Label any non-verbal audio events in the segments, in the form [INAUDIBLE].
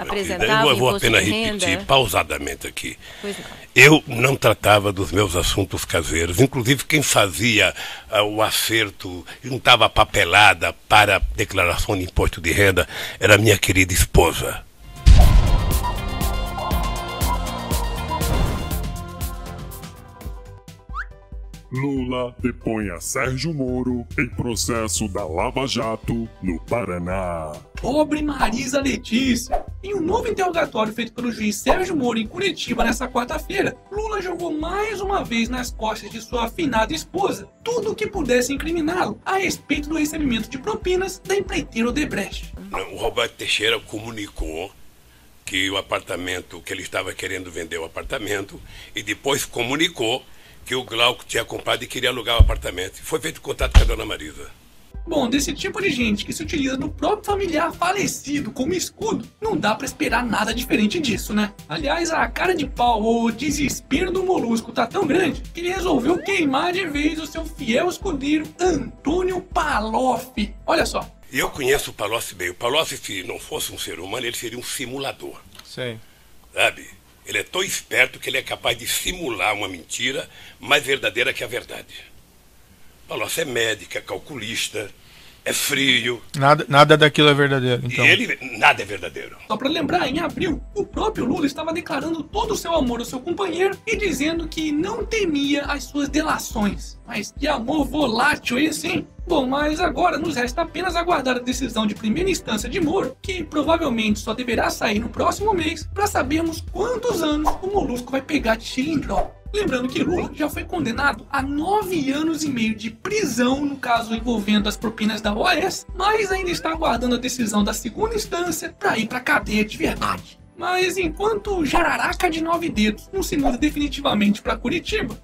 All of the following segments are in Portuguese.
apresentava eu vou apenas repetir pausadamente aqui. Não. Eu não tratava dos meus assuntos caseiros. Inclusive, quem fazia ah, o acerto, juntava papelada para declaração de imposto de renda, era minha querida esposa. Lula depõe a Sérgio Moro em processo da Lava Jato no Paraná. Pobre Marisa Letícia. Em um novo interrogatório feito pelo juiz Sérgio Moro em Curitiba nesta quarta-feira, Lula jogou mais uma vez nas costas de sua afinada esposa tudo o que pudesse incriminá-lo a respeito do recebimento de propinas da empreiteira Odebrecht. O Roberto Teixeira comunicou que o apartamento, que ele estava querendo vender o apartamento, e depois comunicou que o Glauco tinha comprado e queria alugar o apartamento. Foi feito contato com a dona Marisa. Bom, desse tipo de gente que se utiliza do próprio familiar falecido como escudo, não dá pra esperar nada diferente disso, né? Aliás, a cara de pau ou desespero do molusco tá tão grande que ele resolveu queimar de vez o seu fiel escudeiro Antônio Paloff. Olha só, E eu conheço o Palocci bem. O Palocci, se não fosse um ser humano, ele seria um simulador. Sei. Sabe? Ele é tão esperto que ele é capaz de simular uma mentira mais verdadeira que a verdade. Palocci é médico, é calculista, é frio. Nada, nada daquilo é verdadeiro. Então, E ele, nada é verdadeiro. Só pra lembrar, em abril, o próprio Lula estava declarando todo o seu amor ao seu companheiro e dizendo que não temia as suas delações. Mas que amor volátil esse, hein? Bom, mas agora nos resta apenas aguardar a decisão de primeira instância de Moro, que provavelmente só deverá sair no próximo mês, para sabermos quantos anos o Molusco vai pegar de chilindró. Lembrando que Lula já foi condenado a nove anos e meio de prisão no caso envolvendo as propinas da OAS, mas ainda está aguardando a decisão da segunda instância para ir para cadeia de verdade. Mas enquanto Jararaca de Nove Dedos não se muda definitivamente para Curitiba,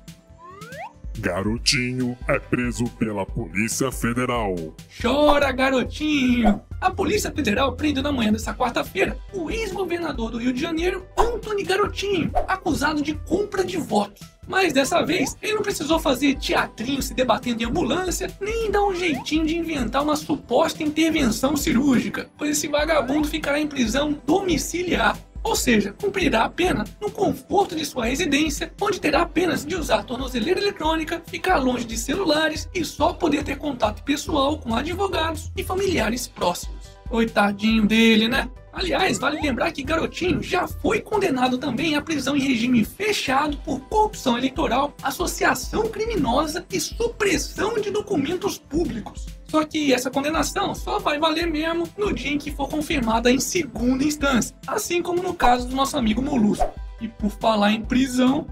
Garotinho é preso pela Polícia Federal. Chora, garotinho! A Polícia Federal prendeu na manhã dessa quarta-feira o ex-governador do Rio de Janeiro, Antony Garotinho, acusado de compra de votos. Mas dessa vez, ele não precisou fazer teatrinho se debatendo em ambulância, nem dar um jeitinho de inventar uma suposta intervenção cirúrgica, pois esse vagabundo ficará em prisão domiciliar. Ou seja, cumprirá a pena no conforto de sua residência, onde terá apenas de usar tornozeleira eletrônica, ficar longe de celulares e só poder ter contato pessoal com advogados e familiares próximos. Coitadinho dele, né? Aliás, vale lembrar que Garotinho já foi condenado também à prisão em regime fechado por corrupção eleitoral, associação criminosa e supressão de documentos públicos. Só que essa condenação só vai valer mesmo no dia em que for confirmada em segunda instância, assim como no caso do nosso amigo Molusco. E por falar em prisão,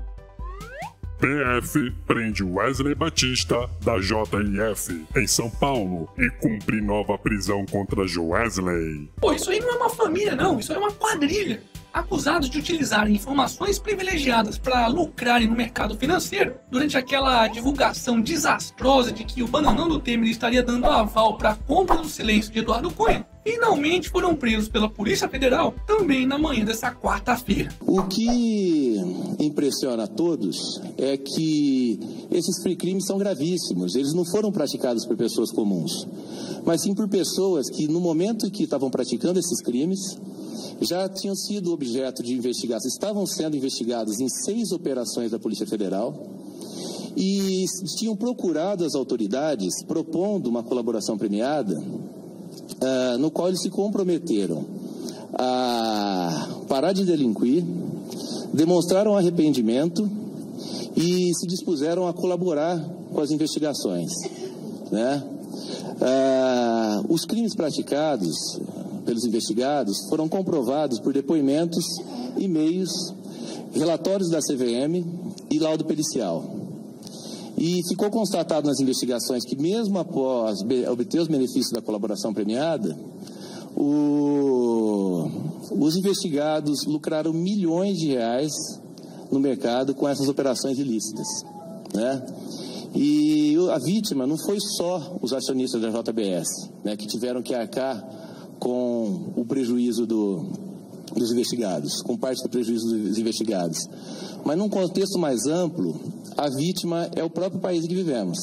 PF prende Wesley Batista da JIF em São Paulo e cumpre nova prisão contra Joesley. Pô, isso aí não é uma família, não, isso é uma quadrilha. Acusados de utilizarem informações privilegiadas para lucrarem no mercado financeiro, durante aquela divulgação desastrosa de que o bananão do Temer estaria dando aval para a compra do silêncio de Eduardo Cunha, finalmente foram presos pela Polícia Federal também na manhã dessa quarta-feira. O que impressiona a todos é que esses crimes são gravíssimos. Eles não foram praticados por pessoas comuns, mas sim por pessoas que, no momento em que estavam praticando esses crimes, já tinham sido objeto de investigação, estavam sendo investigados em seis operações da Polícia Federal e tinham procurado as autoridades propondo uma colaboração premiada, ah, no qual eles se comprometeram a parar de delinquir, demonstraram arrependimento e se dispuseram a colaborar com as investigações. Né? Ah, os crimes praticados pelos investigados foram comprovados por depoimentos, e-mails, relatórios da CVM e laudo pericial. E ficou constatado nas investigações que, mesmo após obter os benefícios da colaboração premiada, o- os investigados lucraram milhões de reais no mercado com essas operações ilícitas. Né? E a vítima não foi só os acionistas da JBS, né, que tiveram que arcar com o prejuízo do, dos investigados, com parte do prejuízo dos investigados. Mas num contexto mais amplo, a vítima é o próprio país que vivemos.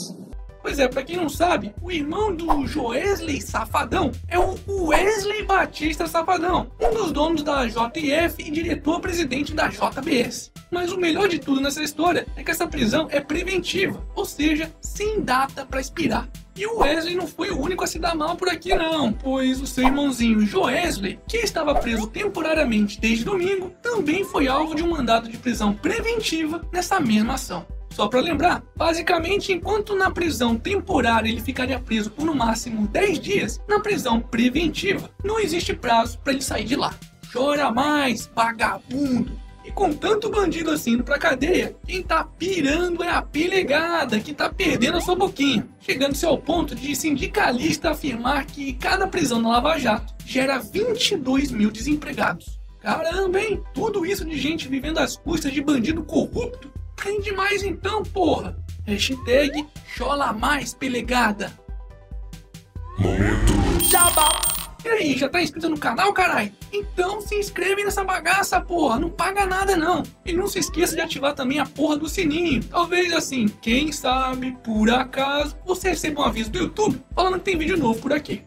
Pois é, pra quem não sabe, o irmão do Joesley Safadão é o Wesley Batista Safadão, um dos donos da JF e diretor-presidente da JBS. Mas o melhor de tudo nessa história é que essa prisão é preventiva, ou seja, sem data para expirar. E o Wesley não foi o único a se dar mal por aqui não, pois o seu irmãozinho Joesley, que estava preso temporariamente desde domingo, também foi alvo de um mandado de prisão preventiva nessa mesma ação. Só para lembrar, basicamente, enquanto na prisão temporária ele ficaria preso por no máximo 10 dias, na prisão preventiva não existe prazo para ele sair de lá. Chora mais, vagabundo! E com tanto bandido assim indo pra cadeia, quem tá pirando é a pelegada, que tá perdendo a sua boquinha. Chegando-se ao ponto de sindicalista afirmar que cada prisão na Lava Jato gera 22 mil desempregados. Caramba, hein? Tudo isso de gente vivendo às custas de bandido corrupto Rende mais então, porra. Hashtag chola mais, pelegada. Momento. Jabá. E aí, já tá inscrito no canal, carai? Então se inscreve nessa bagaça, porra. Não paga nada, não. E não se esqueça de ativar também a porra do sininho. Talvez assim, quem sabe, por acaso, você receba um aviso do YouTube falando que tem vídeo novo por aqui.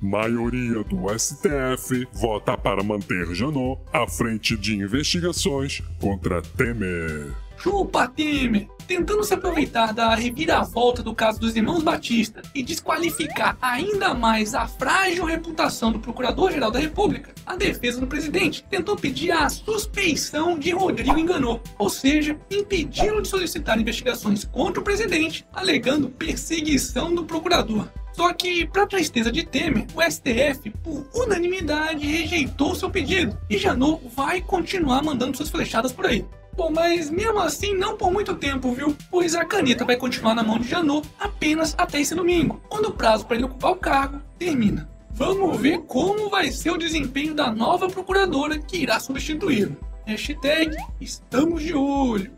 Maioria do STF vota para manter Janot à frente de investigações contra Temer. Chupa, Temer! Tentando se aproveitar da reviravolta do caso dos irmãos Batista e desqualificar ainda mais a frágil reputação do Procurador-Geral da República, a defesa do presidente tentou pedir a suspeição de Rodrigo Enganou, ou seja, impedi-lo de solicitar investigações contra o presidente, alegando perseguição do procurador. Só que, para tristeza de Temer, o STF, por unanimidade, rejeitou seu pedido e Janot vai continuar mandando suas flechadas por aí. Bom, mas mesmo assim não por muito tempo, viu? Pois a caneta vai continuar na mão de Janot apenas até esse domingo, quando o prazo para ele ocupar o cargo termina. Vamos ver como vai ser o desempenho da nova procuradora que irá substituí-lo. Hashtag estamos de olho.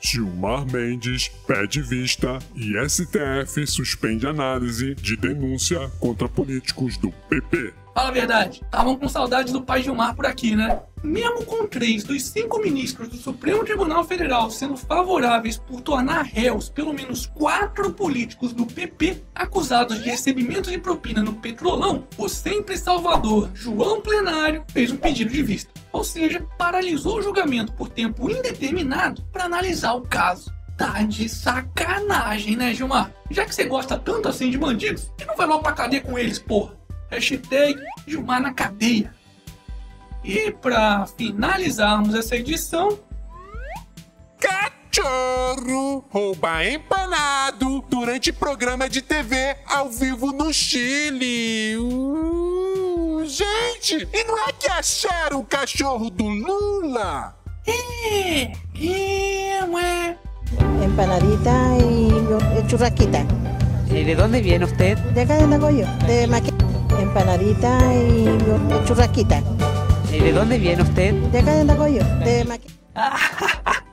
Gilmar Mendes pede vista e STF suspende análise de denúncia contra políticos do PP. Fala a verdade, estavam com saudades do pai Gilmar por aqui, né? Mesmo com três dos cinco ministros do Supremo Tribunal Federal sendo favoráveis por tornar réus pelo menos quatro políticos do PP acusados de recebimento de propina no Petrolão, o sempre salvador João Plenário fez um pedido de vista. Ou seja, paralisou o julgamento por tempo indeterminado para analisar o caso. Tá de sacanagem, né, Gilmar? Já que você gosta tanto assim de bandidos, que não vai logo pra cadeia com eles, porra? Hashtag Gilmar na cadeia. E para finalizarmos essa edição, Cachorro rouba empanado durante programa de TV ao vivo no Chile. Uh, gente, e não é que acharam o cachorro do Lula? é, é, ué. empanadita eh, churrasquita. ¿Y de dónde viene usted? De acá de Nagoyo, de Maquia. Empanadita y churrasquita. ¿Y de dónde viene usted? De acá de Nagoyo, de Maquia. [LAUGHS]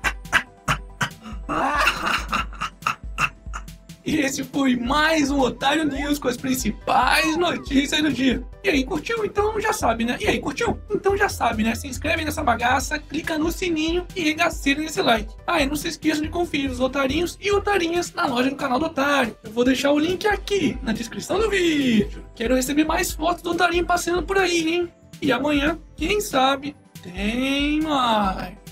E esse foi mais um Otário News com as principais notícias do dia. E aí, curtiu? Então já sabe, né? E aí, curtiu? Então já sabe, né? Se inscreve nessa bagaça, clica no sininho e regaceira nesse like. Ah, e não se esqueça de conferir os otarinhos e otarinhas na loja do canal do Otário. Eu vou deixar o link aqui na descrição do vídeo. Quero receber mais fotos do Otarinho passeando por aí, hein? E amanhã, quem sabe, tem mais.